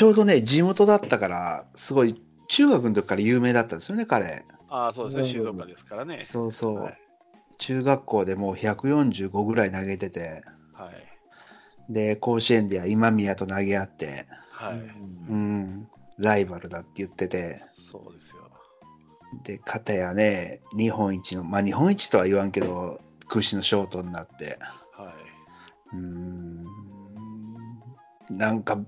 ちょうどね、地元だったから、すごい、中学の時から有名だったんですよね、彼。ああ、そうですね、静岡ですからね。そうそう。はい中学校でもう145ぐらい投げてて、はい。で、甲子園では今宮と投げ合って、はい。うん、ライバルだって言ってて、そうですよ。で、片やね、日本一の、まあ日本一とは言わんけど、屈指のショートになって、はい。うん、なんか、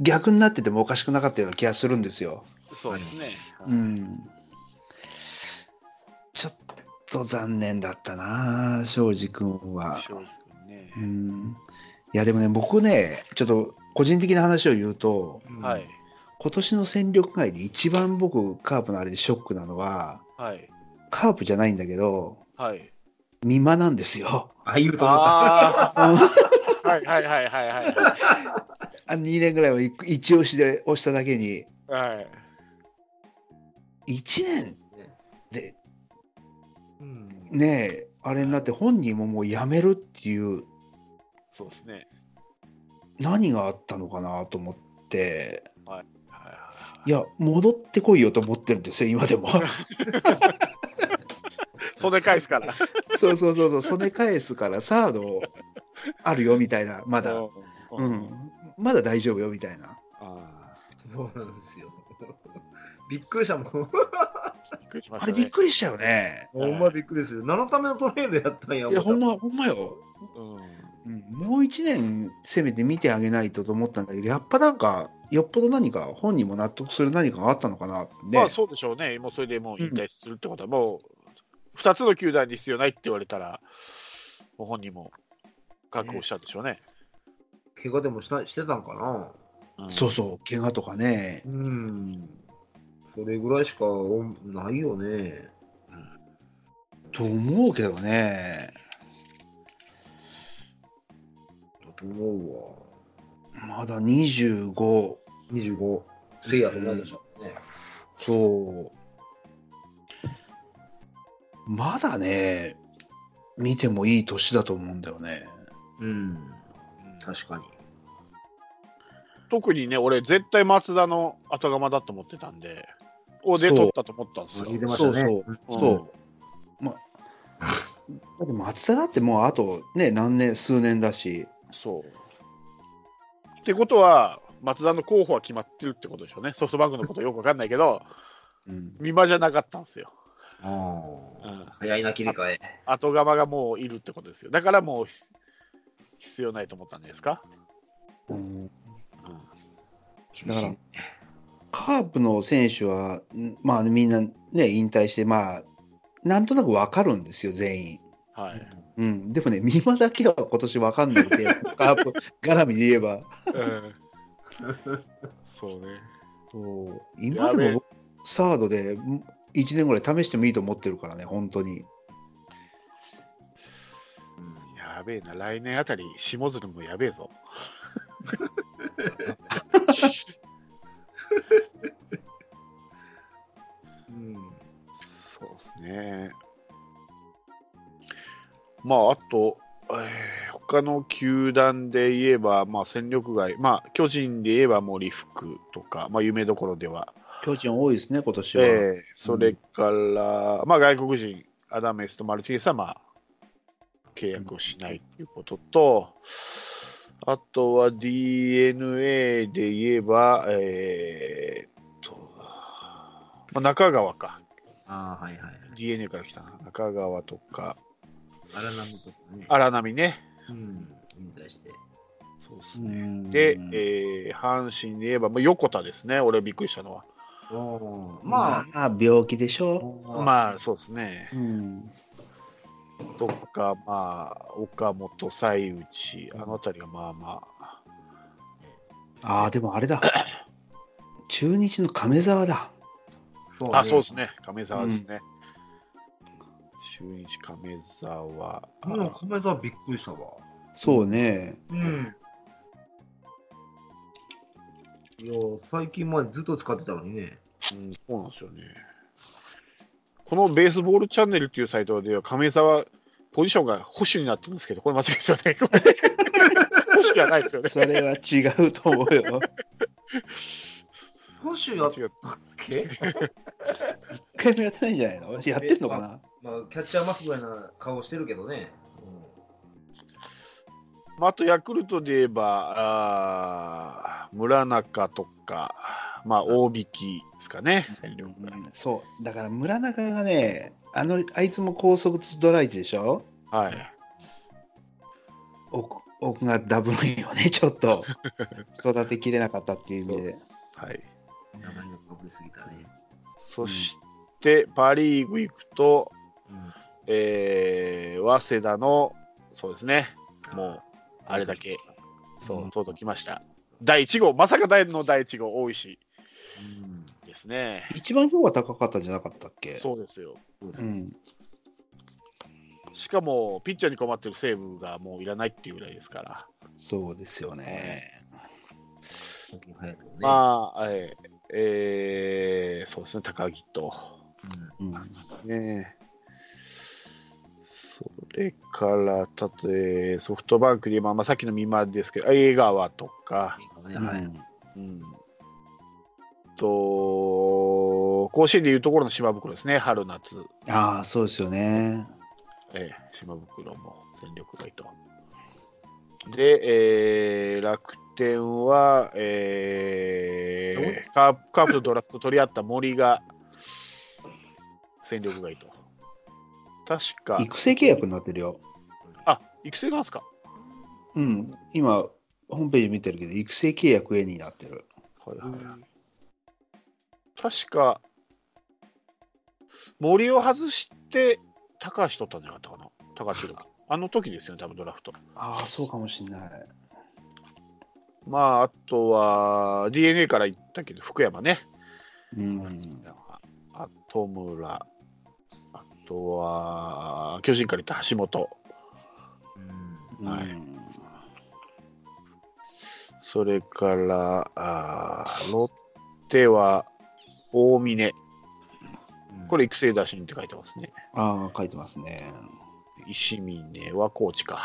逆になっててもおかしくなかったような気がするんですよ。そうですね。うん。ちょっと残念だったな、庄司君は。正直ねう。ん。いや、でもね、僕ね、ちょっと個人的な話を言うと、はい。今年の戦力外で一番僕、カープのあれでショックなのは、はい。カープじゃないんだけど、はい。美馬なんですよ。ああいうと思った。はいはいはいはいはい。あ2年ぐらいは一押しで押しただけに、はい。1年？でうんねえ、あれになって本人ももう辞めるっていう、そうですね。何があったのかなと思って、はいはいや、戻ってこいよと思ってるんですよ、今でも。い。袖返すから。そうそうそうそう、それ返すから、サードあるよみたいな、まだ、う。うんん、まだ大丈夫よみたいな。あそうなんですよ。びっくりしたもん。あ。びっくりしましたね。あれびっくりしたよね。ほんまびっくりですよ。7ためのトレードやったんや。いや、ほんま。ま、ほんまよ。うん。うん、もう1年せめて見てあげないとと思ったんだけど、やっぱなんか、よっぽど何か、本人も納得する何かがあったのかなってね。まあそうでしょうね。もうそれでもう引退するってことは、もう2つの球団に必要ないって言われたら、もう本人も覚悟したんでしょうね。怪我でもしたしてたんかな？うんそうそう、怪我とかね。うん。それぐらいしかおないよね。と思うけどね。だと思うわ。まだ25、25。せいやと同いでしょ。ね。そう。まだね、見てもいい年だと思うんだよね。うん。うん確かに。特にね、俺、絶対松田の後釜だと思ってたんで、をでそう取ったと思ったんですよ。そううんそう。ま、だって松田だってもうあとね、何年、数年だし。そう。ってことは、松田の候補は決まってるってことでしょうね。ソフトバンクのことよくわかんないけど、うん、美馬じゃなかったんですよ。あうんあ。早いな、切り替え。後釜がもういるってことですよ。だからもうひ必要ないと思ったんじゃないですか？うんだからカープの選手は、んまあみんなね、引退して、まあ、なんとなくわかるんですよ、全員。はい。うん、でもね、美馬だけは今年わかんないで、カープ絡みで言えば。そうね。そう今でも僕サードでん1年ぐらい試してもいいと思ってるからね、本当に。やべえな、来年あたり、下鶴もやべえぞ。うん。そうですね。まあ、あと、えー他の球団で言えば、まあ、戦力外、まあ、巨人で言えば森福とか、まあ、夢どころでは、巨人多いですね、今年は。えーそれから、まあ、外国人、アダメスとマルティネスは、まあ、契約をしないということと、あとは DNA で言えば、えーっと、まあ、中川か、ああ、はいはい。DNA から来たな中川とか、荒波とかね。荒波ね。うん。引退して。そうですね。うんで、えー阪神で言えば、まあ、横田ですね、俺びっくりしたのは。ままあ、病気でしょ。あ、まあ、そうですね。うん。とか、まあ、岡本、西内、あの辺りがまあまあ、ああ、でもあれだ。中日の亀沢だ。そうあ、そうですね、亀沢ですね。中日亀沢。うん、亀沢びっくりしたわ。そうね。うん。いや、最近までずっと使ってたのにね。うん、そうなんですよね。このベースボールチャンネルっていうサイトでは、亀沢、ポジションが保守になってるんですけど、これ間違いですよね。保守はないですよね。それは違うと思うよ。保守やっっけ？一回もやってないんじゃないの？やってんのかな？まあ、キャッチャーマスぐらいな顔してるけどね。まあ、あとヤクルトで言えば、あー村中とか、まあ、大引きですかね、うんそう。だから村中がね、あの、あいつも高速ドライチでしょ？はい。奥奥がダブルよね、ちょっと。育てきれなかったっていう意味で。はい、うん。名前がかぶりすぎたね。そして、パ・リーグ行くと、うん。えー、早稲田の、そうですね、もう、あれだけ、そうう、んとうとう来ました。第1号、まさか第の第1号、大石うんですね。一番評価高かったんじゃなかったっけ？そうですよ。うん。しかも、ピッチャーに困ってる西武がもういらないっていうぐらいですから。そうですよね。ね。まあ、えーえーそうですね、高木と。うんうん。ねそれから、たとえソフトバンクで今、まあ、さっきの見間ですけど、江川とか、ねはい。うん、と、甲子園でいうところの島袋ですね、春夏、ああ、そうですよね。えー島袋も戦力外と。で、えー楽天は、えーカープカープとドラフト取り合った森が戦力外と。確か、育成契約になってるよ。あ育成なんですか？うん。今、ホームページ見てるけど、育成契約 A になってる。はいはい確か、森を外して、高橋取ったんじゃなかったかな、高橋宏樹 あの時ですよね、多分ドラフト。ああ、そうかもしんない。まあ、あとは d n a から行ったけど、福山ね、うん。あと村、あとは巨人から行った橋本、うんはいうんそれからあーロッテは大峰、これ育成打診って書いてますね。ああ、書いてますね。石峰はコーチか。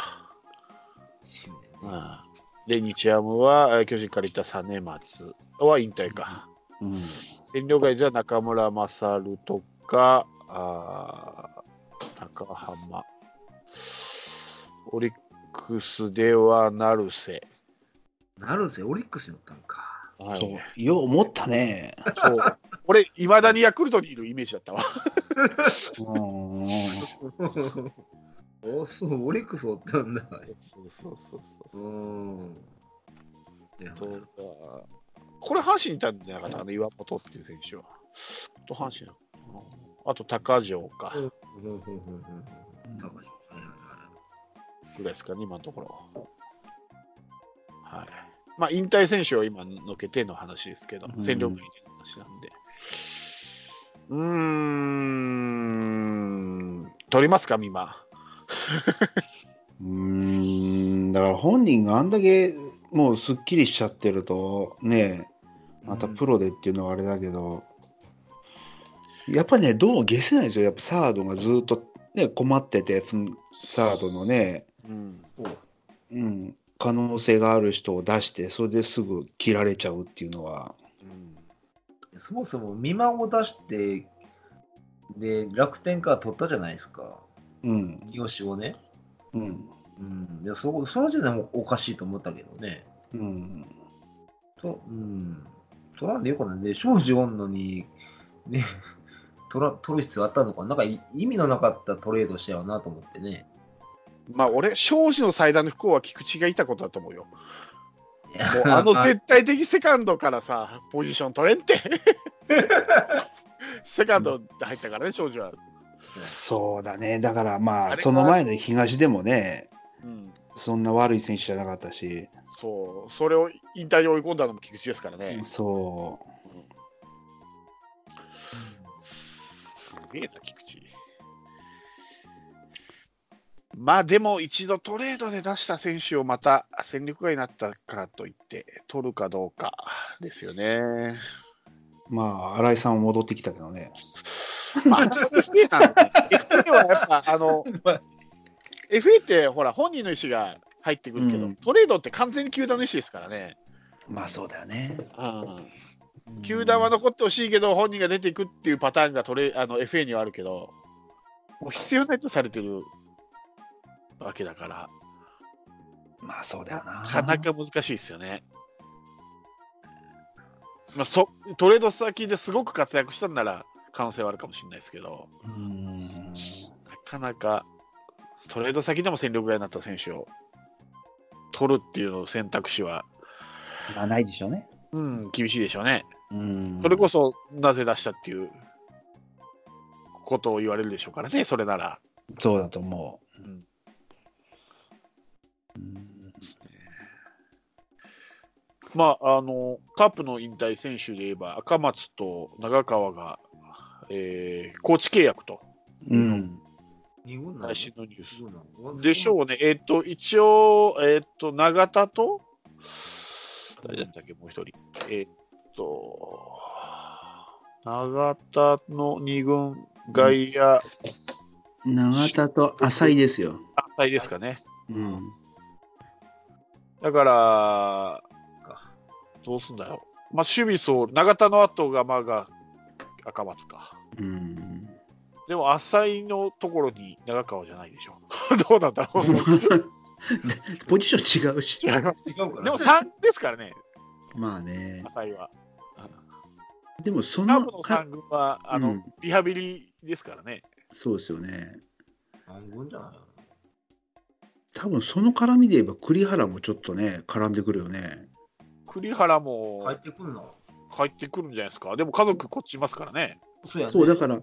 新年ねうんで、日ハムはえー巨人から行った実松は引退か。うん。占領外では中村勝とか、あー高浜。オリックスでは成瀬。なるぜ、オリックスに乗ったんか。はいそう。よう思ったね。そう俺、いまだにヤクルトにいるイメージだったわ。うん。おそう、オリックスおったんだ。そうそうそうそううそう。ん。いやとこれ、阪神にいたんじゃなかったかな、岩本っていう選手は。と阪神なのあと、高城か、ぐらいですかね、今のところ。はい。まあ、引退選手を今のけての話ですけど、うん戦力外での話なんで。うーん、取りますか、今。うーん。だから本人があんだけもうすっきりしちゃってると、ね、またプロでっていうのはあれだけど、やっぱね、どうも消せないですよ。やっぱサードがずっとね、困ってて、うんサードのね、うん。うん、可能性がある人を出して、それですぐ切られちゃうっていうのは、うんそもそも見間を出して、で、楽天から取ったじゃないですか。うん、三好をね。うん、うん。いやそこその時点でもおかしいと思ったけどね。うん。と、うん。取らんでよかったね。で、庄司おんのに、ね、取ら取る必要あったのかな？なんかい意味のなかったトレードしたよなと思ってね。まあ、俺、庄司の最大の不幸は菊池がいたことだと思うよ。もうあの絶対的セカンドからさ、ポジション取れんって。セカンドで入ったからね、庄司は。そうだね。だからまあ、その前の東でもね、うん、そんな悪い選手じゃなかったし、そう、それを引退に追い込んだのも菊池ですからね。そすげえな、菊池。まあでも、一度トレードで出した選手をまた戦力外になったからといって、取るかどうかですよね。う。まあ、新井さんは戻ってきたけどね。まあ、FA なのね。FA はやっぱ、あの、FA ってほら、本人の意思が入ってくるけど、うんトレードって完全に球団の意思ですからね。まあそうだよね。球団は残ってほしいけど、本人が出ていくっていうパターンがトレあの FA にはあるけど、もう必要ないとされてるわけだから、まあそうだよな。なかなか難しいですよね。まあ、そトレード先ですごく活躍したんなら可能性はあるかもしれないですけど、うん。なかなかトレード先でも戦力外になった選手を取るっていうの選択肢は、まあないでしょうね。うん、厳しいでしょうね。うん。それこそなぜ出したっていうことを言われるでしょうからね、それなら。そうだと思う。うんうんまあ、あのカープの引退選手で言えば、赤松と長川が、えー、コーチ契約と、うん。最新のニュース。でしょうね、えっ、と、一応、えっ、と、永田と、誰だったっけ、もう一人。えっ、と、永田の二軍、外野、永田と浅井ですよ。浅井ですかね。うん。だから、どうすんだよ。まあ、守備層、永田の後が、まあ、が赤松か。うん。でも、浅井のところに長川じゃないでしょ。どうなんだろう。ポジション違うし。違でも3ですからね、まあね。浅井は。でもそのカープの3軍は、あの、うんリハビリですからね。そうですよね。何軍じゃないの？多分その絡みで言えば栗原もちょっとね、絡んでくるよね。栗原も帰ってくるの？帰ってくるんじゃないですか。でも家族こっちいますからね。そうやね。そう、だから、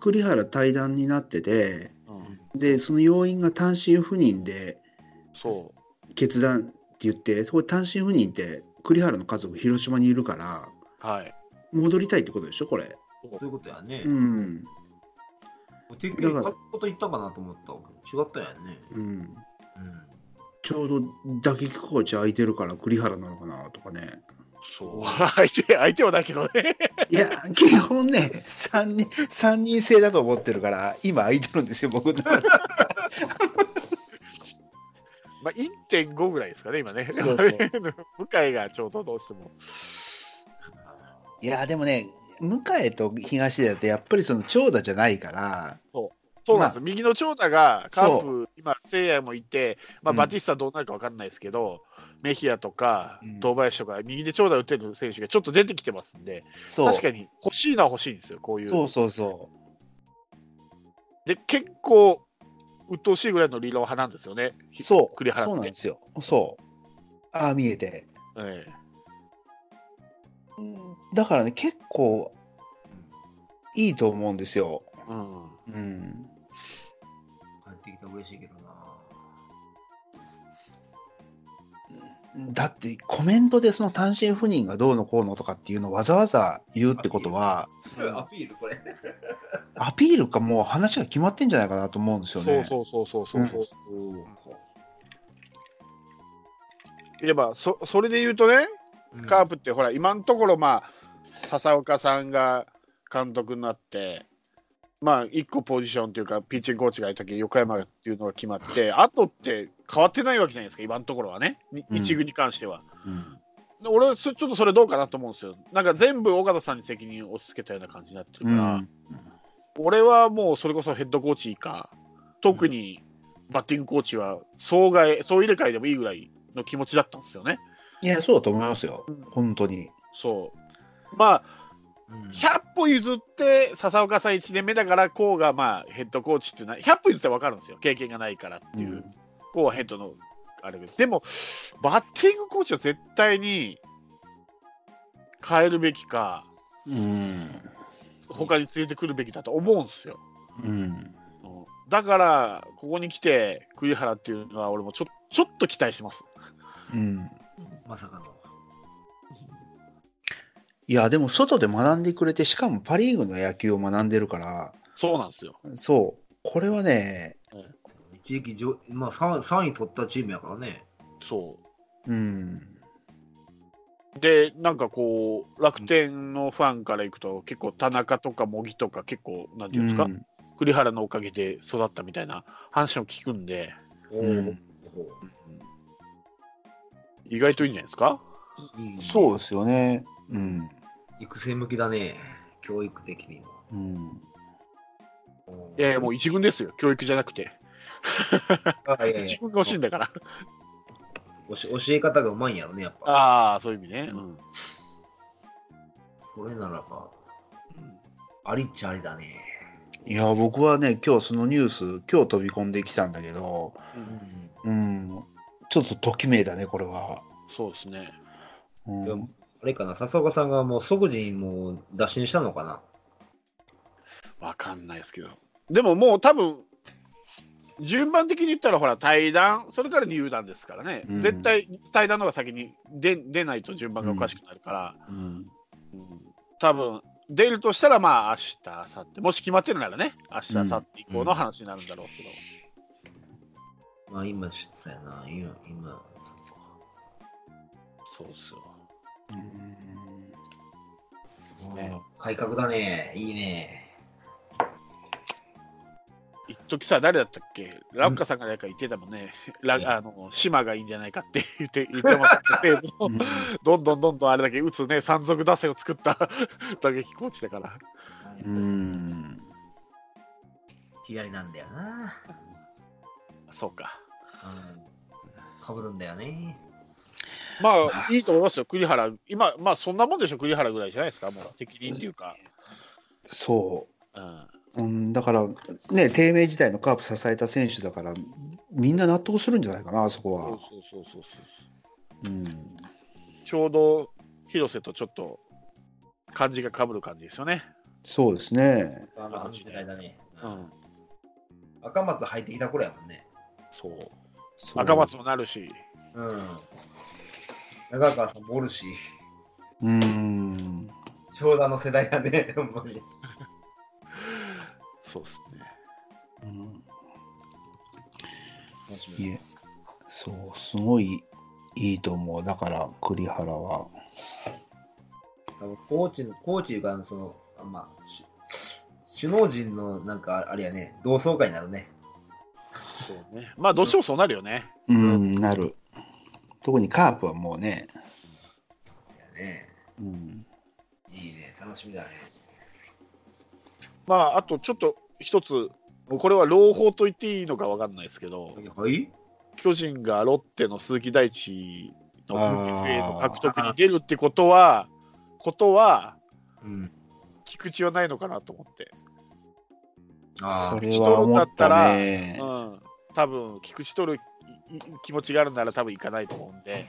栗原対談になってて、うん、で、その要因が単身赴任でそ決断って言って、そこ単身赴任って栗原の家族広島にいるから、う。はい。戻りたいってことでしょ、これ。そういうことやねう。ん。てっきりこと言ったかなと思ったわ違ったんやね。うん。うん。ちょうど打撃コーチ空いてるから栗原なのかなとかね。そう。相手、相手はだけどね。いや、基本ね、3人、三人制だと思ってるから、今空いてるんですよ、僕。まあ、1.5ぐらいですかね、今ね。そうそう 向井がちょうどどうしても。いや、でもね、向井と東出だとやっぱりその長打じゃないから、そう。なんです、右の長打がカーそプ、今、聖夜もいて、まあ、うん。バティスタどうなるか分かんないですけど、メヒアとかうん。堂林とか、右で長打打ってる選手がちょっと出てきてますんで、そう。確かに欲しいのは欲しいんですよ、こういう。そうそうそで、結構、鬱陶しいぐらいの理論派なんですよね、う。そう、栗原そうなんですよ。そう。ああ、見えて。ええだからね、結構いいと思うんですよ。うんうん。帰ってきたら嬉しいけどな。だってコメントでその単身赴任がどうのこうのとかっていうのをわざわざ言うってことは、アピールこれ。アピールかもう話が決まってんじゃないかなと思うんですよね。そうそうそうそうそうそう。いえばそそれで言うとね、カープってほら、今のところ、まあ、笹岡さんが監督になって、まあ、1個ポジションというか、ピッチングコーチがいた時横山っていうのが決まって、あとって変わってないわけじゃないですか、今のところはね、にうん一軍に関しては。うんで俺はそちょっとそれどうかなと思うんですよ。なんか全部尾形さんに責任を押し付けたような感じになってるから、うん俺はもうそれこそヘッドコーチ以下、特にバッティングコーチは総外、総入れ替えでもいいぐらいの気持ちだったんですよね。いや、そうだと思いますよ。本当に。そう。まあ、うん100歩譲って、笹岡さん1年目だから、こうがまあヘッドコーチっていうのは、100歩譲って分かるんですよ、経験がないからっていう、こうはヘッドのあれで。でも、バッティングコーチは絶対に変えるべきか、うん。他に連れてくるべきだと思うんですよ。うん。うんだから、ここに来て、栗原っていうのは、俺もちょちょっと期待します。うん。まさかの。いや、でも外で学んでくれて、しかもパ・リーグの野球を学んでるから、そうなんですよ。そう、これはね、一時期上、まあ、3, 3位取ったチームやからね。そうん。う。で、なんかこう、楽天のファンからいくと、結構田中とか茂木とか、結構、なんていうんですか、うん栗原のおかげで育ったみたいな話を聞くんで、うん意外といいんじゃないですか？そうですよね。うん。育成向きだね。教育的にも。うん。いやいや、もう一軍ですよ。教育じゃなくて。あいやいや一軍が欲しいんだから。教え教え方がうまいんやろね、やっぱ。ああ、そういう意味ね。うん。それならば、ありっちゃありだね。いや、僕はね、今日そのニュース、今日飛び込んできたんだけど、うんうん、ちょっとときめいたね、これは。そうですね。うんあれかな、笹岡さんがもう即時にもう打診したのかな？わかんないですけど。でももう多分、順番的に言ったら、ほら、対談、それから入団ですからね。うん絶対、対談の方が先に出出ないと順番がおかしくなるから、うんうん多分出るとしたら、まあ、明日、明後日、もし決まってるならね、明日、明後日以降の話になるんだろうけど、まあ今、そうやな、今、今、そうっすよ。うんね改革だね。いいね。一時さ、誰だったっけ？ラッカさんが誰か言ってたもんね、ラあの島がいいんじゃないかって 言って言ってましたけど、どんどんどんどんあれだけ打つね、山賊打線を作った 打撃コーチだから。うん。左なんだよな。そうか。うん。かぶるんだよね。まあ、いいと思いますよ、栗原。今、まあ、そんなもんでしょ、栗原ぐらいじゃないですか、もう、適任っていうか。そうん。う。うん、だから、ね、低迷時代のカープ支えた選手だから、みんな納得するんじゃないかな、あそこそうは。そうそうそうそう。うん。ちょうど、広瀬とちょっと、感じがかぶる感じですよね。そうですね。あの時代だね。うん。赤松入ってきた頃やもんね。そう。そう赤松もなるし、うん。長川さんもおるし、うん。ちょうどあの世代やね、ほんまに。そうですね。うん楽しみいえ、そう、すごいいいと思う。だから、栗原は。コーチの、コーチいうか、その、あまあ、し首脳陣のなんかあれやね、同窓会になるね。そうね。まあ、どうしてもそうなるよね。うん、なる。特にカープはもうね、そうやね。うん、いいね、楽しみだね。まあ、あとちょっと一つ、これは朗報と言っていいのかわかんないですけど、はい？巨人がロッテの鈴木大地のあー FA の獲得に出るってことは、ことは、うん。菊池はないのかなと思って。あそれは思ったねう。ん、多分菊池取る気持ちがあるなら多分行かないと思うんで、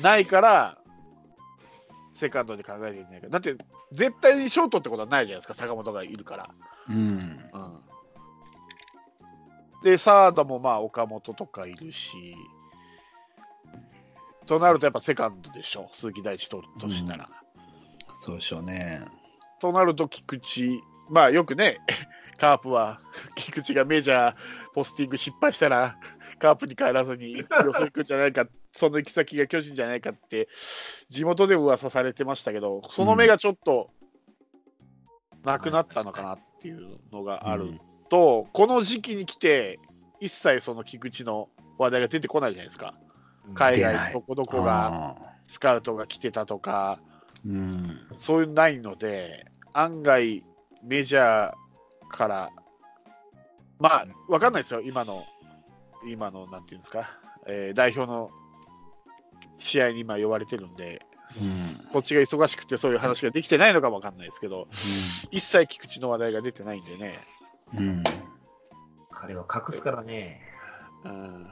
ないから、セカンドで考えていけないから。だって、絶対にショートってことはないじゃないですか、坂本がいるから。うん、で、サードもまあ岡本とかいるし、となるとやっぱセカンドでしょ、鈴木大地取るとしたら。そうでしょうね。となると菊池、まあよくね、カープは菊池がメジャーポスティング失敗したら、カープに帰らずに 予想行くんじゃないか、その行き先が巨人じゃないかって、地元でも噂されてましたけど、その目がちょっとなくなったのかなっていうのがあると、この時期に来て、一切その菊池の話題が出てこないじゃないですか。海外どこどこがあスカウトが来てたとか、ーうん、そういうのないので、案外メジャーから、まあ、わかんないですよ、今の、今の、なんていうんですか、えー代表の試合に今呼ばれてるんで、うん、そっちが忙しくてそういう話ができてないのかもわかんないですけど、一切菊池の話題が出てないんでね。うん、うん。彼は隠すからね。うん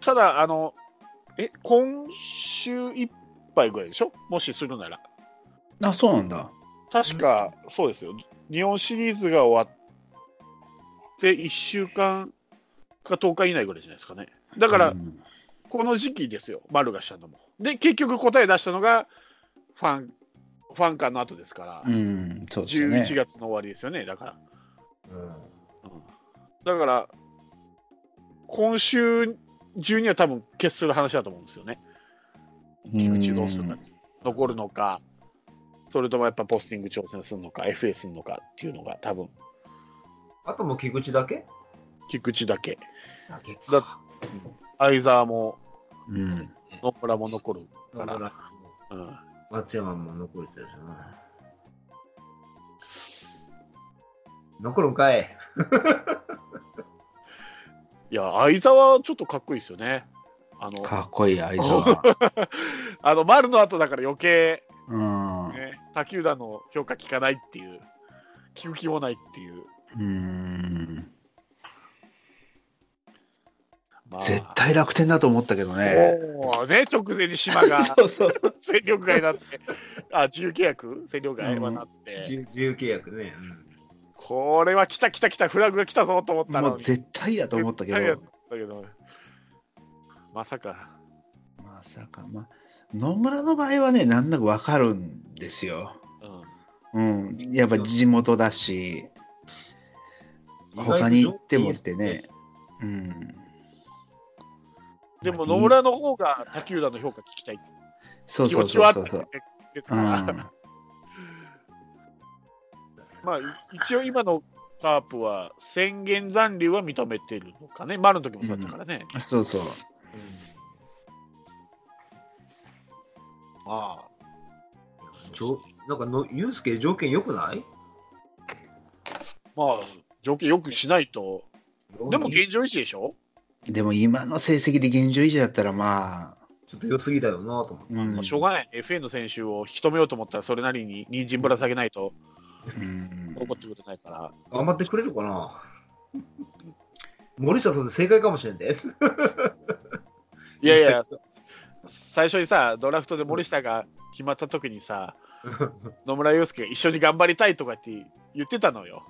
ただ、あの、え、今週いっぱいぐらいでしょ？もしするなら。あ、そうなんだ。確か、そうですよ。日本シリーズが終わって、1週間か10日以内ぐらいじゃないですかね。だからう、んこの時期ですよ、丸がしたのも。で、結局答え出したのが、ファン、ファン間の後ですから、うん、そうですよね。11月の終わりですよね、だから。うん。だから、今週中には多分決する話だと思うんですよね。菊池どうするか残るのか、それともやっぱポスティング挑戦するのか、FA するのかっていうのが多分、あともう菊池だけ？菊池だけ。だけだ相沢もうん、ね野村も残る。だから、うん、松山も残るしな。残るんかい。いや、相沢はちょっとかっこいいですよね。あの、かっこいい、相沢。あの丸の後だから余計、うん。ね、他球団の評価聞かないっていう、聞く気もないっていう。うん。まあ、絶対楽天だと思ったけどね。もうね、直前に島が そうそう。戦力外になって、あ、自由契約？戦力外？はなって、自由自由契約ね。これは来た来た来た、フラグが来たぞと思ったのに。もう絶対やと思ったけど、たけど、まさか。まさか、まあ、野村の場合はね、なんなくわかるんですよ。うんうん。やっぱ地元だし、うん。他に行ってもってね。うん。でもまあ野村の方が他球団の評価聞きたい気そう。そう持ちはあったそう。そうそう。ですから、うん。まあ一応今のカープは宣言残留は認めてるのかね、丸の時もそうだったからね。そうそう。ああ。ちょなんかの、ユうスケ条件良くない？まあ条件よくしないと、でも現状維持でしょ、でも今の成績で現状維持だったらまあ、ちょっと良すぎだよなと思って。うん。まあ、しょうがない、FA の選手を引き止めようと思ったら、それなりに人参ぶら下げないとうん。怒ってくれないから、頑張ってくれるかな。森下さんで正解かもしれんで。いやいや、最初にさ、ドラフトで森下が決まった時にさ、野村祐介が一緒に頑張りたいとかって言ってたのよ。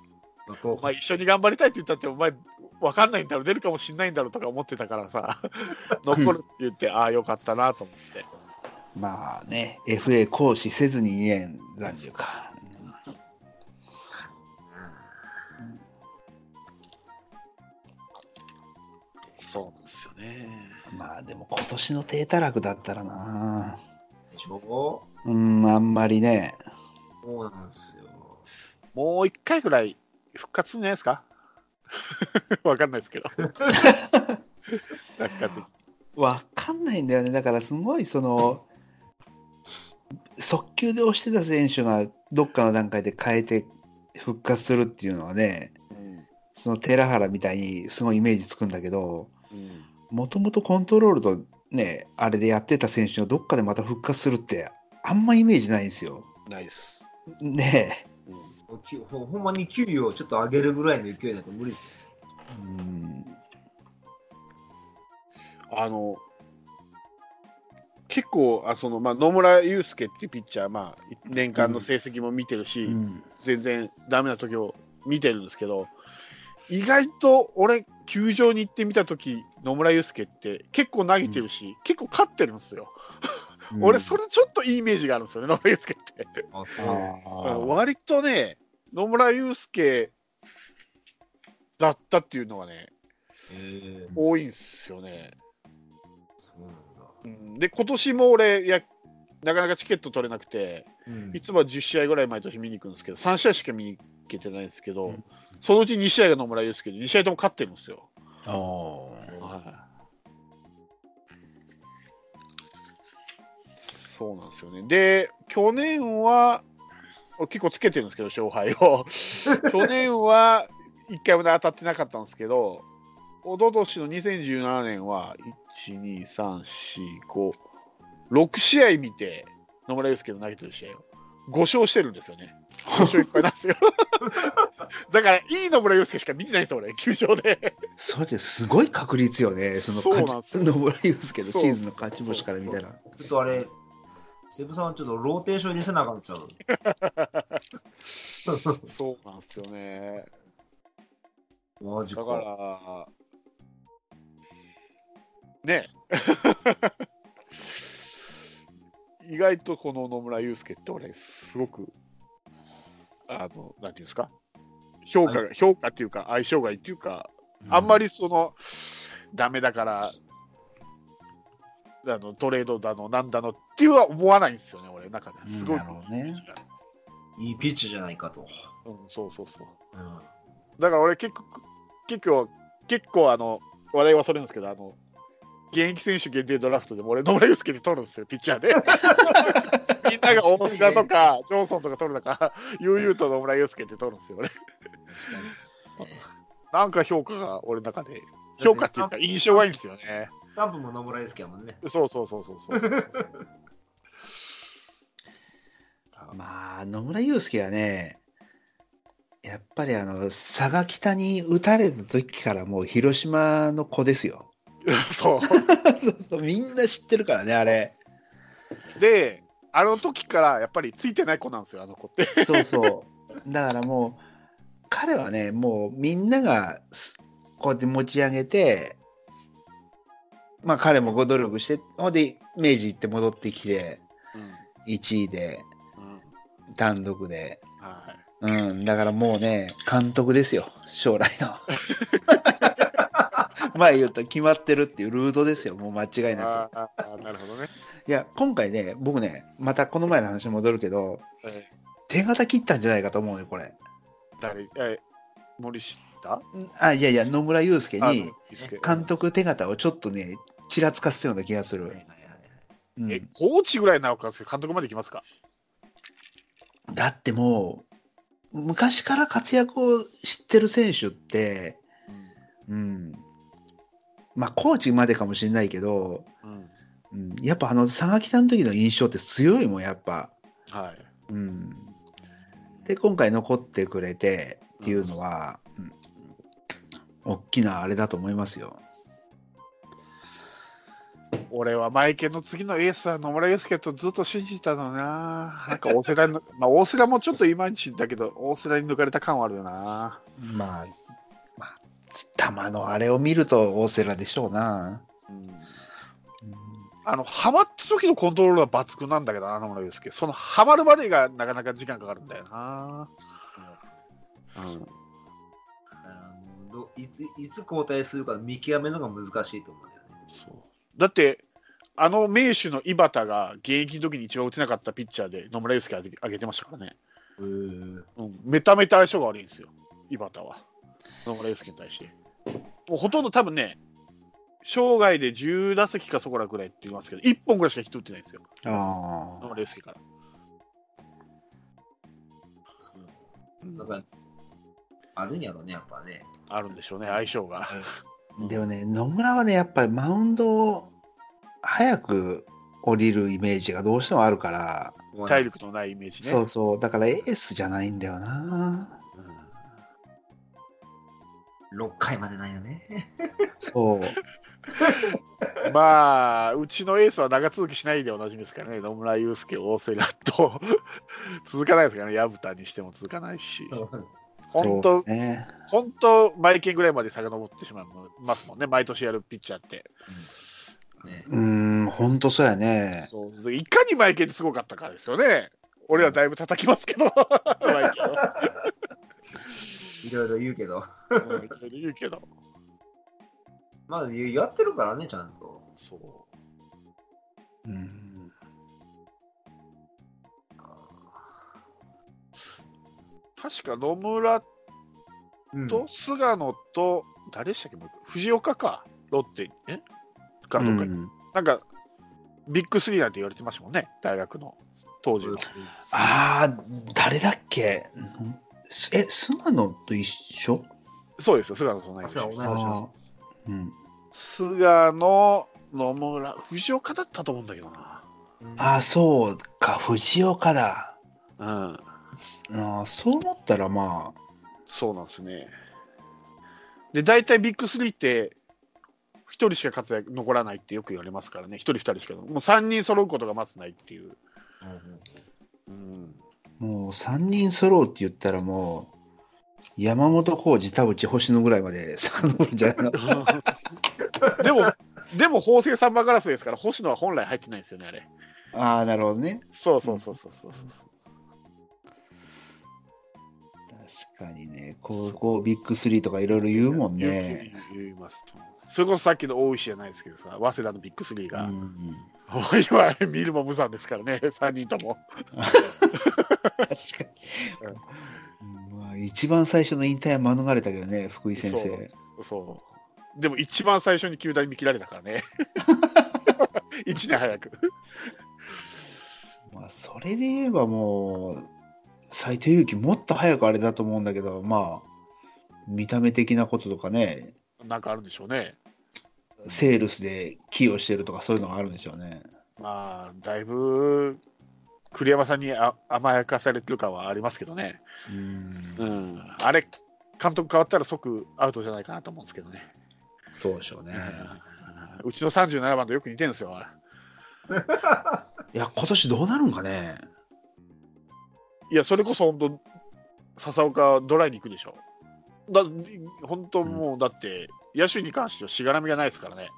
お前一緒に頑張りたいって言ったって、お前分かんないんだろ、出るかもしんないんだろうとか思ってたからさ、残るって言って、ああ、よかったなと思って。まあね、FA 行使せずに2年残留か。そうなんですよね。まあでも今年の低たらくだったらな。でしょ？うん、あんまりね。そうなんですよ。もう一回ぐらい復活するんじゃないですか？分かんないですけど。楽観的わかんないんだよね。だからすごいその、速球で押してた選手がどっかの段階で変えて復活するっていうのはね、うんその寺原みたいにすごいイメージつくんだけど、うんもともとコントロールとね、あれでやってた選手がどっかでまた復活するって、あんまイメージないんですよ。ないです。ねうんきほほんまに給与をちょっと上げるぐらいの勢いだと無理ですよ。え。うん。あの結構あその、まあ、野村祐介っていうピッチャー、まあ、年間の成績も見てるし、うん全然ダメな時を見てるんですけど意外と俺球場に行ってみた時野村祐介って結構投げてるし、結構勝ってるんですよ、俺それちょっといいイメージがあるんですよね野村祐介って。ああー。割とね野村祐介だったっていうのがねえー、多いんですよね。そうなんだ。うん。で今年も俺やなかなかチケット取れなくてうん。いつもは10試合ぐらい毎年見に行くんですけど3試合しか見に行けてないんですけど、うん。そのうち2試合が野村祐介で2試合とも勝ってるんですよ、あーそうなんですよね。で去年は俺結構つけてるんですけど勝敗を。去年は1回も当たってなかったんですけど一昨年の2017年は12345試合見て野村祐介の投げてる試合を5勝してるんですよね。5勝1敗なんですよ。だからいい野村祐介しか見てないんですよ俺。球場で。それです。ごい確率よね、そのそうなんですよ。野村祐介のシーズンの勝ち星から見たら。ちょっとあれ、セブさんはちょっとローテーション入れせなあかんちゃう。そうなんですよね。マジか。だから、ね。意外とこの野村祐介って俺、すごく、あの、なんていうんですか、評価が、評価っていうか、相性がいいっていうか、あんまりその、ダメだから、あのトレードだの、なんだのっていうは思わないんですよね、俺、なんかね、すごい。ねいいピッチじゃないかと。うん、そうそうそう。うんだから俺結構、結構、結構あの、話題はそれるんですけど、あの、現役選手限定ドラフトでも俺、野村祐介で取るんですよ、ピッチャーで。みんなが大須賀とか、ジョンソンとか取る中、悠々と野村祐介って取るんですよ、俺。なんか評価が俺の中で、評価っていうか印象がいいんですよね。スタンプも野村祐介やもんね。そうそうそうそうそう。まあ、野村祐介はね、やっぱりあの、佐賀北に打たれた時からもう広島の子ですよ。そう。そうそうみんな知ってるからね、あれ。で、あの時からやっぱりついてない子なんですよ、あの子って。そうそう。だからもう、彼はね、もうみんながすこうやって持ち上げて、まあ彼もご努力して、ほんで、明治行って戻ってきて、うん1位で、うん単独で。はいうん、だからもうね、監督ですよ、将来の。前言った決まってるっていうルートですよ、もう間違いなく。あああなるほどね。いや、今回ね、僕ね、またこの前の話に戻るけど、え手形切ったんじゃないかと思うよ、これ。誰？え森下？あ、いやいや、野村祐介あに、監督手形をちょっとね、ちらつかせたような気がする。うんえ、コーチぐらいなおかつ監督まで行きますか？だってもう、昔から活躍を知ってる選手って、うん、まあ、コーチまでかもしれないけど、うん。うん、やっぱあの佐賀北の時の印象って強いもん、やっぱ。はい。うん、で、今回残ってくれてっていうのは、うん、大きなあれだと思いますよ。俺はマイケルの次のエースは野村祐介とずっと信じてたのにな。なんか大瀬良に、まあ大瀬良もちょっといまいちだけど、大瀬良に抜かれた感はあるよな。まあ、まあ、球のあれを見ると大瀬良でしょうな。うん。うんあの、ハマった時のコントロールは抜群なんだけどな、野村祐介。そのハマるまでがなかなか時間かかるんだよな。うん。うんどいついつ交代するか見極めるのが難しいと思うんだって、あの名手の井端が現役の時に一番打てなかったピッチャーで野村祐介上げ上げてましたからね。うん、めためた相性が悪いんですよ、井端は。野村祐介に対して。もうほとんど多分ね、生涯で10打席かそこらぐらいって言いますけど、1本ぐらいしかヒット打ってないんですよ、あ野村祐介から。だから、あるんやろね、やっぱね。あるんでしょうね、相性が。あ。でもね、野村はね、やっぱりマウンドを早く降りるイメージがどうしてもあるから、体力のないイメージね。そうそう、だからエースじゃないんだよな。6回までないよね。そう。まあ、うちのエースは長続きしないでおなじみですからね、野村祐介、大瀬良と 続かないですからね、薮田にしても続かないし、本当。本当、マイケンぐらいまで遡ってしまいますもんね、毎年やるピッチャーって。ねうーん、ほんとそうやね。そうでいかにマイケンってすごかったかですよね。俺はだいぶ叩きますけど、マイケンは。いろいろ言うけど。うんいろいろ言うけど。まあ、やってるからね、ちゃんと。そううん。確か野村うんと菅野と、誰でしたっけ、もう一個藤岡か、ロッテ、え？からどっかに、うんなんか、ビッグスリーなんて言われてましたもんね、大学の当時の。ああ、誰だっけ？んえ、菅野と一緒？そうですよ、菅野と同いあ年です。そう同い年ああ。うん。菅野、野村、藤岡だったと思うんだけどな。ああ、そうか、藤岡だ。うん、ああ、そう思ったらまあ、そうなんですね。で、大体ビッグスリーって、1人しか活躍残らないってよく言われますからね、1人、2人しか、もう3人揃うことがまずないっていう。うん、もう3人揃うって言ったらもう、山本浩二、田淵、星野ぐらいまで 遡るんじゃないの？でも、でも、法政サンバガラスですから、星野は本来入ってないんですよね、あれ。ああ、なるほどね。そうそうそうそうそうそう。確かにね、こう、こうビッグスリーとかいろいろ言うもんね。言いますと。それこそさっきの大石じゃないですけどさ、早稲田のビッグスリーが、うん今あれ見るも無残ですからね、3人とも。確かに。うんまあ、一番最初の引退は免れたけどね、福井先生。そでも一番最初に球団に見切られたからね。1年早く。まあ、それで言えばもう、斎藤佑樹もっと早くあれだと思うんだけど、まあ、見た目的なこととかね、なんかあるんでしょうね。セールスで寄与してるとかそういうのがあるんでしょうね。まあ、だいぶ栗山さんにあ甘やかされてる感はありますけどね。うんうん。あれ、監督変わったら即アウトじゃないかなと思うんですけどね。そうでしょうね。うんうちの37番とよく似てるんですよ。いや、今年どうなるんかね。いや、それこそ本当、笹岡ドライに行くでしょ。だ本当もう、だって、野手に関してはしがらみがないですからね。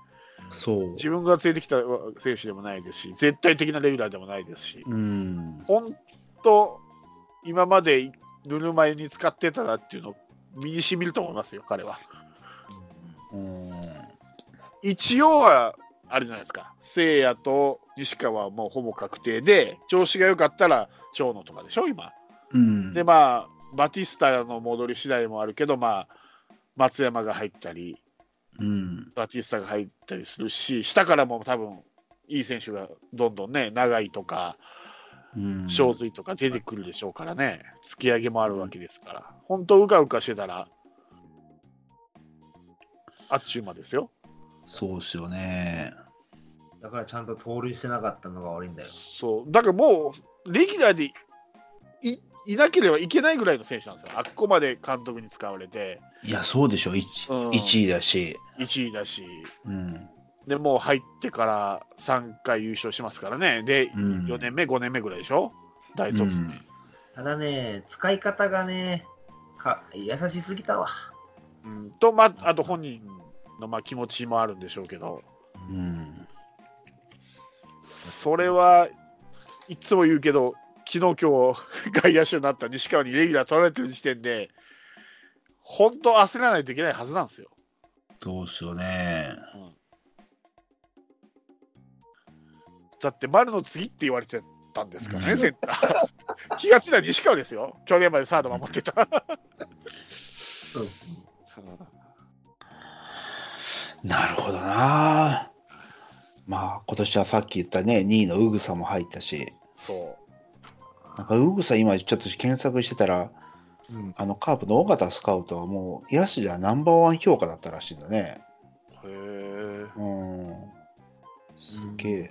そう。自分が連れてきた選手でもないですし、絶対的なレギュラーでもないですし、うん。本当、今までぬるま湯に使ってたなっていうのを身にしみると思いますよ、彼は。うん。一応は、あれじゃないですか、聖夜と西川はもうほぼ確定で、調子が良かったら長野とかでしょ、今。うん。で、まあ、バティスタの戻り次第もあるけど、まあ、松山が入ったり、うん。バティスタが入ったりするし、下からも多分いい選手がどんどんね、長井とか、うん。正髄とか出てくるでしょうからね、突き上げもあるわけですから、本当、うかうかしてたら、あっちゅう間ですよ。そうっすよね。だからちゃんと盗塁してなかったのが悪いんだよ。そう、だからもう、レギュラーでいいなければいけないぐらいの選手なんですよ、あっこまで監督に使われて、いや、そうでしょ。1, うん位だし。1位だし、うん。でもう入ってから3回優勝しますからね、で、うん4年目、5年目ぐらいでしょ、大卒で。うんただね、使い方がね、か優しすぎたわ。うんと、まあ、あと本人のまあ気持ちもあるんでしょうけど、うん。それはいつも言うけど、昨日今日外野手になった西川にレギュラー取られてる時点で、本当焦らないといけないはずなんですよ。そうっすよね。だって丸の次って言われてたんですからね、うんセンター。気がついたら西川ですよ、去年までサード守ってた。なるほどな。まあ、今年はさっき言ったね、2位のウグサも入ったし、そなんかウグサ今ちょっと検索してたら、うん、あのカープの尾形スカウトはもう野手ではナンバーワン評価だったらしいんだね。う。へえ。うん。すげえ。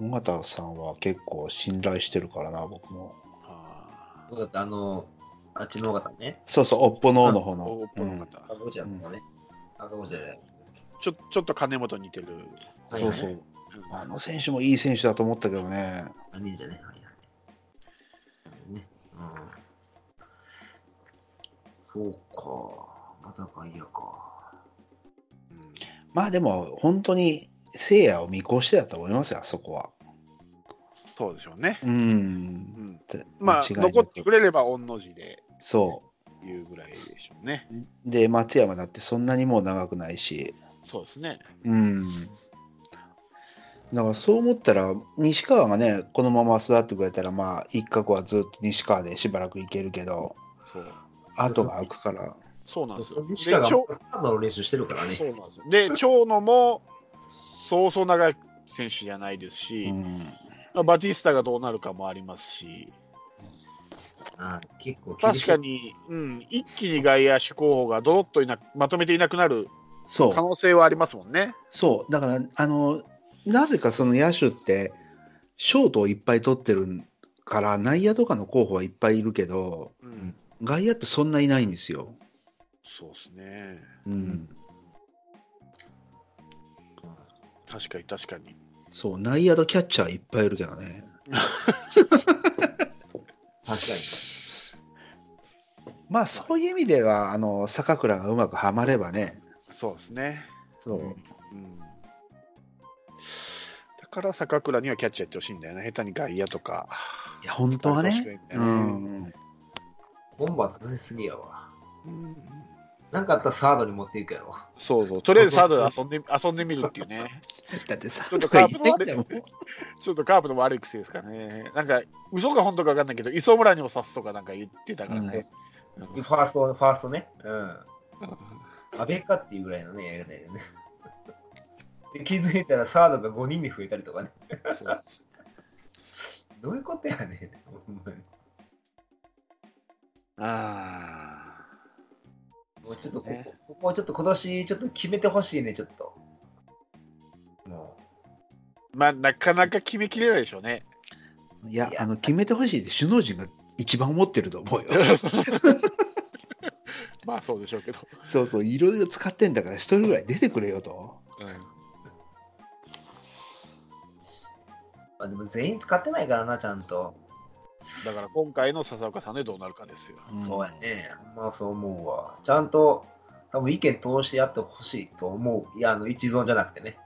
尾形さんは結構信頼してるからな、僕も。あそうだってあの、あっちの方ね、そうそう、おっぽの方の方ーの。おっぽの方赤ゴジラの方ね、赤ゴジラで。ちょちょっと金本に似てる。そうそう。あの選手もいい選手だと思ったけどね。あ、忍者ね。はいはい。ね。うん。そうか。また外野か。うんまあでも、本当に、聖夜を見越してだと思いますよ、あそこは。そうでしょうね。うん。うんまあ、残ってくれれば御の字でそいうぐらいでしょうね。う。で、松山だってそんなにもう長くないし。そうですね。うん。だからそう思ったら、西川がね、このまま育ってくれたら、まあ、一角はずっと西川でしばらくいけるけど、そう後が空くから。そうなんですよ。で西川が長スタートの練習してるからね。そうなんですよで長野もそうそう長い選手じゃないですし、うん。まあバティスタがどうなるかもありますし、あ結構厳しい確かに、うん、一気に外野手候補がどろっといなまとめていなくなるそう可。能性はありますもんね。そう。だから、あの、なぜかその野手って、ショートをいっぱい取ってるから、内野とかの候補はいっぱいいるけど、うん、外野ってそんないないんですよ。そうですね。うん。確かに確かに。そう、内野とキャッチャーいっぱいいるけどね。確かに。まあ、そういう意味では、あの、坂倉がうまくはまればね、そうですね。そう。うん、だから坂倉にはキャッチャーやってほしいんだよね。下手に外野とか。いや、本当はね。うん。ボンバー立てすぎやわ。うんなんかあったらサードに持っていくやろ。そうそう。とりあえずサードで遊んで 遊んでみるっていうね。だってさ、ちょっとカープのいないんだもんちょっとカープの悪い癖ですかね。なんか、嘘か本当か分かんないけど、磯村にも刺すとかなんか言ってたからね。ファースト、ファーストね。うん。アベかっていうぐらいのね、やり方よね。で気づいたらサードが5人に増えたりとかね。そうどういうことやねん。ほんまにあもうちょっとここ、ねここはちょっと今年ちょっと決めてほしいね、ちょっと。もーまあ、なかなか決めきれないでしょうね。いやい、やあの決めてほしいって首脳陣が一番思ってると思うよ。まあそうでしょうけど。そうそう、いろいろ使ってんだから、一人ぐらい出てくれよと。う、まあ、でも全員使ってないからな、ちゃんと。だから今回の笹岡さんでどうなるかですよ。んそうやね。まあそう思うわ。ちゃんと、多分意見通してやってほしいと思う。いや、あの、一存じゃなくてね。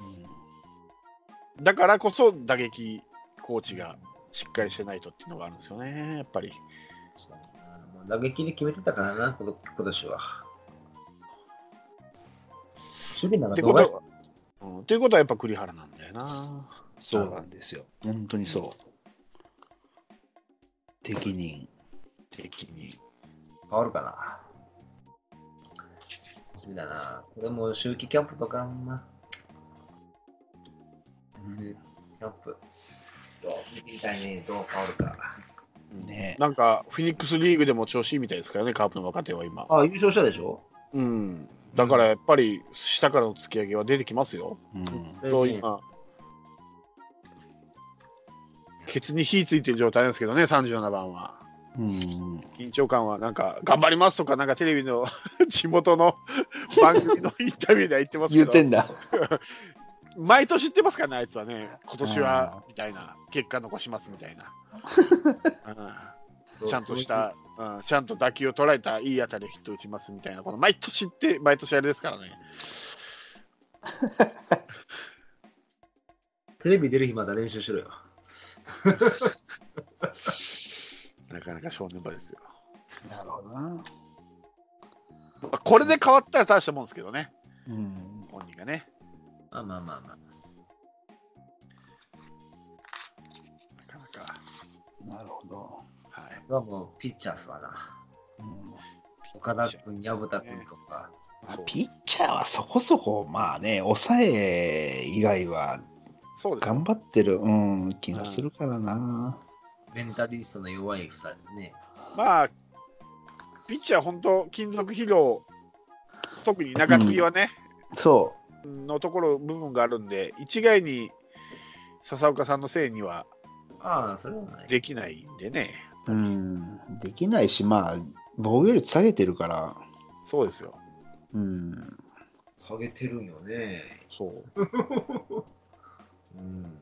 うんだからこそ打撃コーチがしっかりしてないとっていうのがあるんですよね、やっぱり。もう打撃で決めてたからな、今今年は。守備なんってかどうがことは、うん、っていうことはやっぱ栗原なんだよな。そうなんですよ。本当にそう。適任。敵に。変わるかな？楽しみだな。これも秋季キャンプとかあんま。うんキャンプ。みたいね。どう変わるか。ねなんか、フェニックスリーグでも調子いいみたいですからね、カープの若手は今。あ、優勝したでしょ？うん。だからやっぱり、下からの突き上げは出てきますよ。うん。と今、ケツに火ついてる状態なんですけどね、37番は。うん。緊張感はなんか、頑張りますとか、なんかテレビの 地元の番組のインタビューでは言ってますけど、言ってんだ。毎年言ってますからね、あいつはね、今年あはみたいな、結果残しますみたいな。うんちゃんとし。た、うん、ちゃんと打球を捉えたいい当たりでヒット打ちますみたいな、この毎年って、毎年あれですからね。テレビ出る日まだ練習しろよ。なかなか正念場ですよ。なるほどな。まあこれで変わったら大したもんですけどね、うん。本人がね。まあまあまあまあ。なかなか。なるほど。はい。はもうピッチャーっすわな。うん岡田君、薮田君とか。ピッチャーはそこそこ、まあね、抑え以外はそうです頑張ってる、うん、気がするからな。メンタリストの弱い二人ね。まあ、ピッチャー、本当、金属疲労、特に中継ぎはね、そのところ、部分があるんで、一概に笹岡さんのせいにはああ、それはない。できないんでね、う、うん、できないし、まあ、防御率下げてるから、そうですよ、うん、下げてるんよね。そう。うん。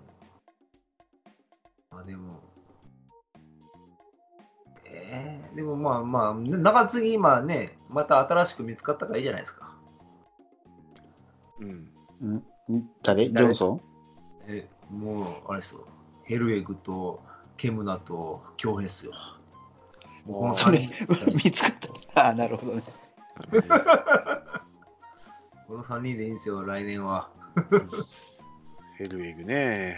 あ、でも。ええでもまあまあ、中継ぎ今ね、また新しく見つかったからいいじゃないですか。うん、ん誰？ジョンソン？え、もう、あれですよ。ヘルエグと、ケムナと、京平っすよ。もうそれ見つかった。あなるほどね。この3人でいいんですよ、来年は。ヘルウェグね、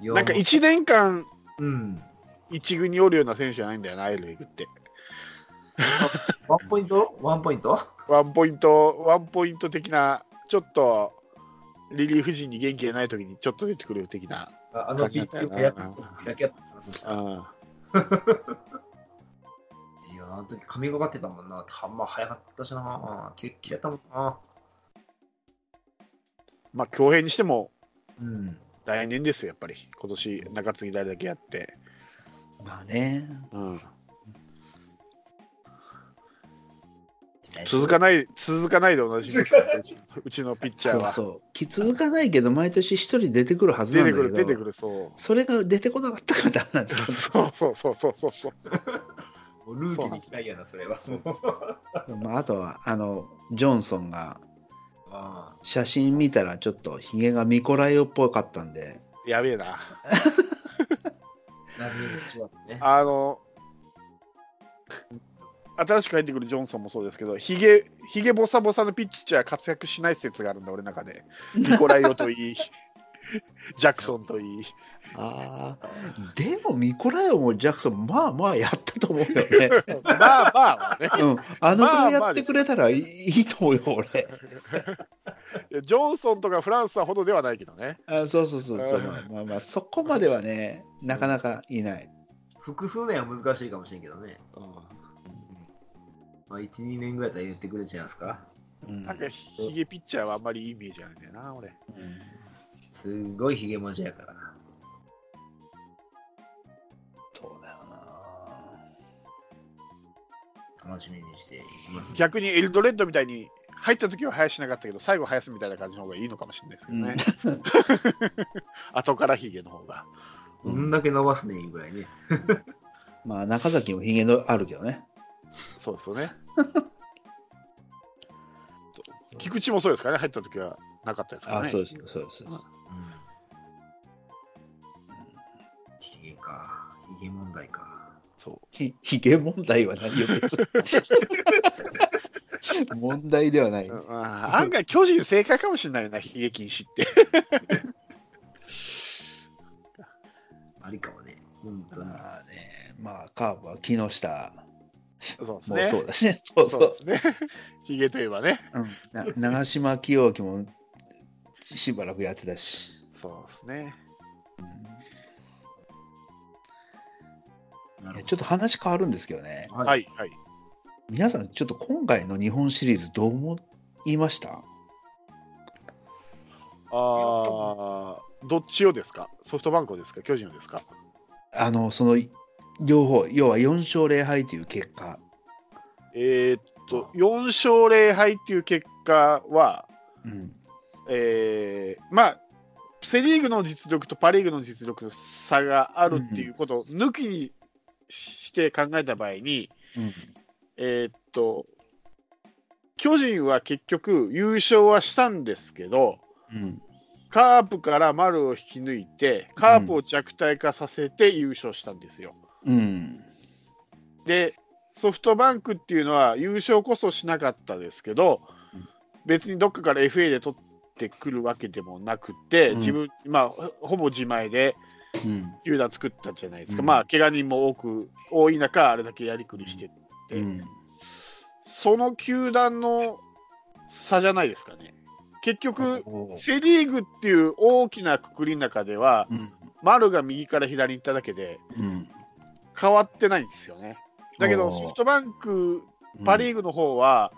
なんか1年間、うん。一軍におるような選手じゃないんだよな、ヘルウェグって。ワンポイント？ワンポイント？ワンポイント、ワンポイント的な、ちょっとリリーフ陣に元気がないときにちょっと出てくる的な。ああの実況がやっただけやったな、そしたら。うんいや、あの時髪がかってたもんな。球速かったしな。キレッキったもんな。まあ、強兵にしてもうん。来年ですよ、やっぱり。今年、中継ぎ誰だけやって。まあね。うん、続かない、続かないで同じうちのピッチャーは。そうそう。き続かないけど、毎年一人出てくるはずな出てくる、んだけど、出てくる、そう。それが出てこなかったからダメなんですそうそうそうそうそうそう。ルーキーに期待やな、それは。よ。まあ、あとは、あの、ジョンソンが、あ写真見たらちょっとひげがミコライオっぽかったんで、やべえな。あ。の、新しく入ってくるジョンソンもそうですけど、ひげ、ひげボサボサのピッチャー活躍しない説があるんだ、俺の中で。ニコライオといい、ジャクソンといい。ああ、でもミコライオもジャクソン、まあまあやったと思うよね。まあまあはね。うん、あのくらいやってくれたらいい,、と思うよ、俺。いやジョンソンとかフランスはほどではないけどね。あそうそうそうそう、うんまあまあまあ、そこまではね、なかなかいない。複数年は難しいかもしれんけどね。うまあ、1、2年ぐらいだったら言ってくれちゃいますか。うんん、なんかヒゲピッチャーはあんまりいいイメージあるんだよな、俺。うんすごいヒゲ文字やから。そうだよな。楽しみにしていきます、逆にエルドレッドみたいに入った時は生やしなかったけど、最後生やすみたいな感じの方がいいのかもしれないですけどね。後からヒゲの方が。どんだけ伸ばすねんいうぐらいね。まあ、中崎もヒゲのあるけどね。そうですよね。菊池もそうですからね、入った時はなかったですからね。あそうです、そうです。うん。ひヒゲ問題は何よ、別 に問題ではない。うんあ案外、巨人正解かもしれないよな、ヒゲ禁止って。ありかもね。本当に。まあね、まあ、カーブは木下そうですもね。そうだしね。そうそそううですね。ヒゲといえばね。うんな長嶋清樹もしばらくやってたし。そうですね。なるほどいやちょっと話変わるんですけどね。は。はいい、はい。皆さん、ちょっと今回の日本シリーズどう思いました？ああ、どっちをですか？ソフトバンクをですか？巨人をですか？あの、その、両方、要は4勝0敗という結果。えーっと、4勝0敗っていう結果は、うん。えーまあ、セ・リーグの実力とパ・リーグの実力の差があるっていうことを抜きにして考えた場合に、うん。えーっと、巨人は結局優勝はしたんですけど、うん。カープから丸を引き抜いて、カープを弱体化させて優勝したんですよ。うん。で、ソフトバンクっていうのは優勝こそしなかったですけどうん、別にどっかから FA で取ってくるわけでもなくて、うん自分、まあ、ほほぼ自前でうん。球団作ったじゃないですか、うんまあ、怪我人も多く、多い中、あれだけやりくりしてって、うん。その球団の差じゃないですかね。結局、おセ・リーグっていう大きなくくりの中では、うん。丸が右から左に行っただけで、うん。変わってないんですよね。だけど、ソフトバンク、パ・リーグの方は、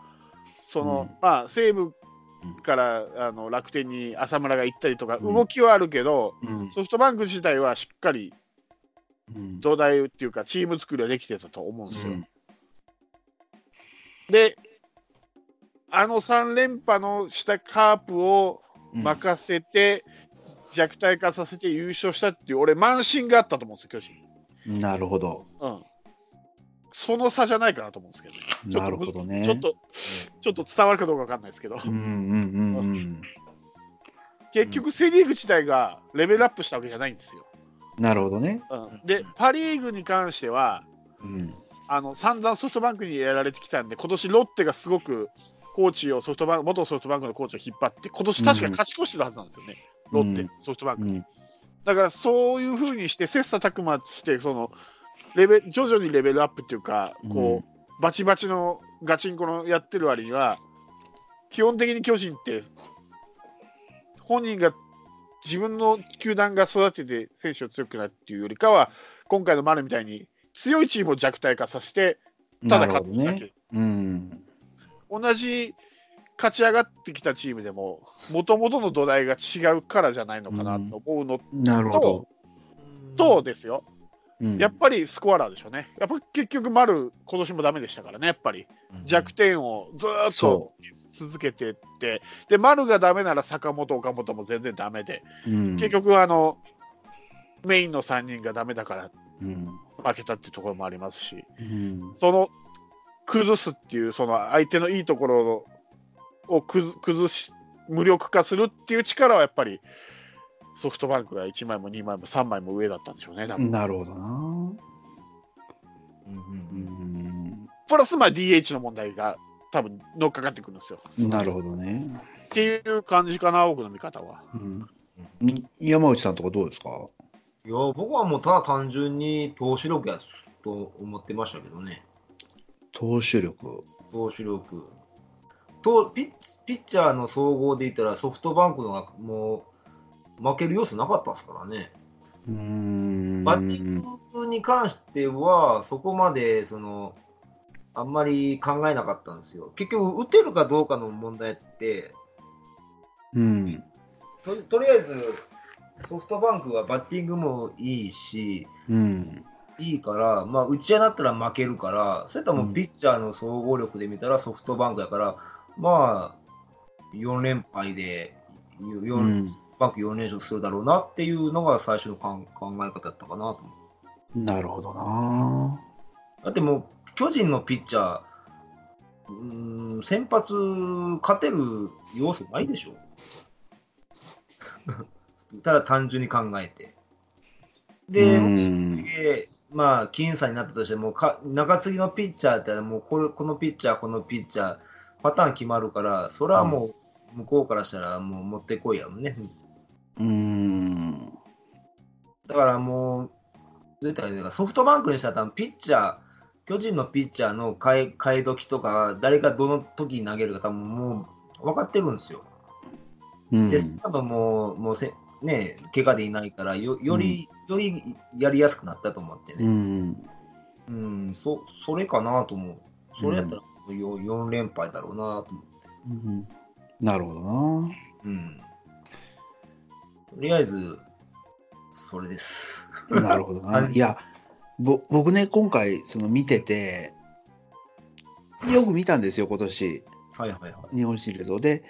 そのうんまあ、西武からあの楽天に浅村が行ったりとか、うん動きはあるけど、うん。ソフトバンク自体はしっかりうん。土台っていうか、チーム作りはできてたと思うんですよ。うんで、あの3連覇のしたカープをうん任せて、弱体化させて優勝したっていう、俺、慢心があったと思うんですよ、巨人。なるほど。うん。その差じゃないかなと思うんですけど、なるほどね。ちょっと、ちょっと伝わるかどうかわかんないですけど、うんうんうんうん。結局、セ・リーグ自体がレベルアップしたわけじゃないんですよ。なるほどね。うん、で、パ・リーグに関しては、うん。あの散々ソフトバンクにやられてきたんで、今年ロッテがすごくコーチをソフトバンク、元ソフトバンクのコーチを引っ張って、今年確か勝ち越してるはずなんですよね、ロッテ、うんソフトバンク。うん。だからそういうふうにして、切磋琢磨して、そのレベ徐々にレベルアップっていうか、こう、バチバチのガチンコのやってる割には、基本的に巨人って、本人が自分の球団が育てて選手を強くなるっていうよりかは、今回の丸みたいに強いチームを弱体化させて、ただ勝つだけ、ね。うん。同じ勝ち上がってきたチームでも、もともとの土台が違うからじゃないのかなと思うのなるほど。とですよ、うんやっぱりスコアラーでしょうね。やっぱ結局、丸、今年もダメでしたからね、やっぱり。弱点をずーっとそ続けてって、で、丸がダメなら坂本、岡本も全然ダメで、うん。結局、あの、メインの3人がダメだからうん。負けたっていうところもありますし、うん。その崩すっていう、その相手のいいところを崩崩し、無力化するっていう力はやっぱり、ソフトバンクが1枚も2枚も3枚も上だったんでしょうね、多分なるほどな。うんううんん。プラス、まあ、DH の問題が多分乗っかかってくるんですよ。なるほどね。っていう感じかな、僕の見方は。うん。に山内さんとかどうですか？いや、僕はもうただ単純に投手力やと思ってましたけどね。投手力。投手力。とピッピッチャーの総合で言ったらソフトバンクのがもう負ける要素なかったですからね。うーん。バッティングに関しては、そこまでそのあんまり考えなかったんですよ。結局、打てるかどうかの問題って、うん。ととりあえずソフトバンクはバッティングもいいし、うん。いいから、まあ、打ち合いだったら負けるから、それともうんピッチャーの総合力で見たらソフトバンクやから、まあ、4連敗で、4うんバンク4連勝するだろうなっていうのが最初の考考え方だったかなと思う。なるほどな。だってもう、巨人のピッチャー、うーん先発勝てる要素ないでしょ。ただ単純に考えて。で、まあ、僅差になったとしても、か中継ぎのピッチャーってもうこれ、このピッチャー、このピッチャー、パターン決まるから、それはもう、向こうからしたらもう持ってこいやもんね。うーん。だからもう、ソフトバンクにしたら多分ピッチャー、巨人のピッチャーの替え替え時とか、誰がどの時に投げるか多分もう分かってるんですよ。うんで、あともう、もうせね、怪我でいないからよ、より、よりやりやすくなったと思ってうね。ん。うん、そそれかなと思う。それやったらよ4連敗だろうなと思う。うんなるほどな。うん。とりあえず、それです。なるほどな。はいいや、ぼ僕ね、今回、その見てて、よく見たんですよ、今年、はいはいはい。日本シリーズを。で、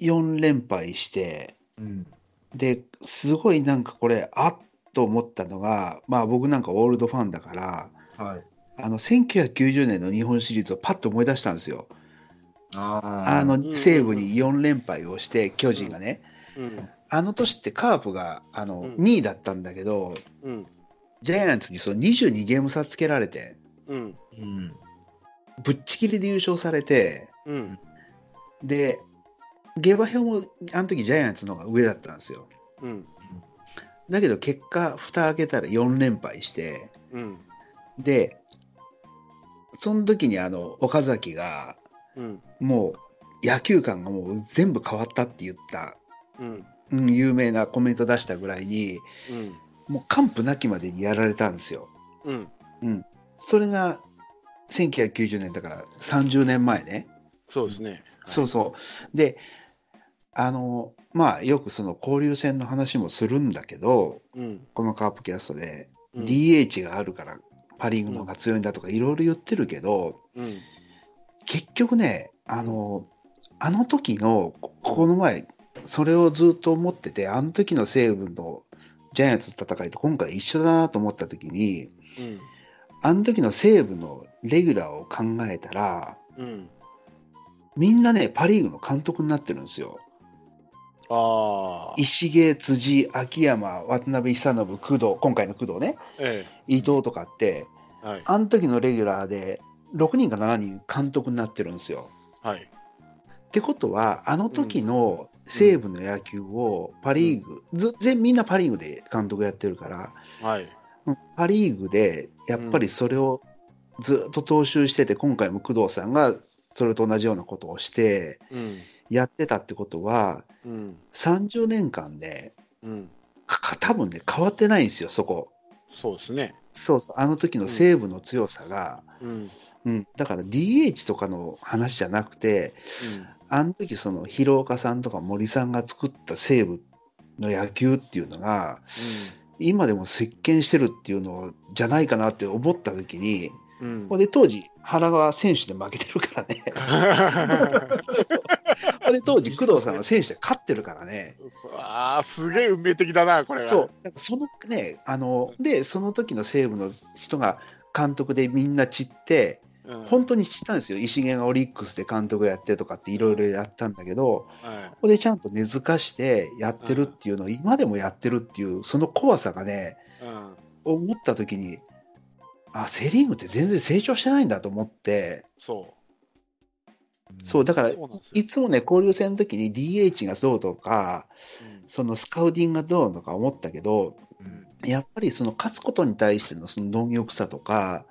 4連敗して、うん。で、すごいなんかこれ、あっと思ったのが、まあ僕なんかオールドファンだから、はい。あの、1990年の日本シリーズをパッと思い出したんですよ。あああのん、西武に4連敗をして、巨人がね。うん。あの年ってカープがあのうん2位だったんだけど、うん。ジャイアンツにその22ゲーム差つけられて、うん。うん。ぶっちぎりで優勝されて、うん。で、下馬評もあの時ジャイアンツの方が上だったんですよ。うん。だけど結果、蓋開けたら4連敗して、うん。で、その時にあの岡崎が、うん。もう野球観がもう全部変わったって言った、うん。うん、有名なコメント出したぐらいに、うん。もう完膚なきまでにやられたんですよ。うん。それが1990年だから30年前ね。そうですね。そうそう。で、あの、まあ、よくその交流戦の話もするんだけど、うん。このカープキャストで、うん DH があるからパ・リーグの方が強いんだとかいろいろ言ってるけど、うん。結局ね、あの、あの時の、ここの前、それをずっと思ってて、あの時の西武のジャイアンツの戦いと今回一緒だなと思った時に、うん。あの時の西武のレギュラーを考えたら、うん。みんなね、パ・リーグの監督になってるんですよ。ああ。石毛、辻、秋山、渡辺久信、工藤、今回の工藤ね、え伊藤とかって、え。はい。あの時のレギュラーで6人か7人監督になってるんですよ。はい。ってことは、あの時の西武の野球をパ・リーグ、ず全みんなパ・リーグで監督やってるから、はい。パ・リーグでやっぱりそれをずっと踏襲してて、今回も工藤さんがそれと同じようなことをしてうん。やってたってことは、うん。30年間で、うん。多分ね、変わってないんですよ、そこ。そうですね。そうそう、あの時の西武の強さが、うん。うん、だから DH とかの話じゃなくて、あの時その広岡さんとか森さんが作った西武の野球っていうのが、今でも席巻してるっていうのじゃないかなって思った時に、うん。で当時、原川選手で負けてるからね。で当時、工藤さんは選手で勝ってるからね。ああ、すげえ運命的だな、これは。そう、だからそのね、あの、で、その時の西武の人が監督でみんな散って、うん。本当に知ったんですよ。石毛がオリックスで監督やってとかっていろいろやったんだけど、はい。ここでちゃんと根付かしてやってるっていうのを今でもやってるっていう、その怖さがね、うん。思った時に、あ、セ・リーグって全然成長してないんだと思って、そそう、だから、いつもね、交流戦の時に DH がどうとか、そのスカウティングがどうとか思ったけど、うんやっぱりその勝つことに対してのその貪欲さとか、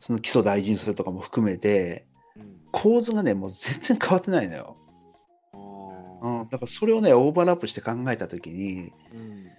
その基礎大事にするとかも含めて、構図がね、もう全然変わってないのよ。あうーん、だからそれをね、オーバーラップして考えたときに、うん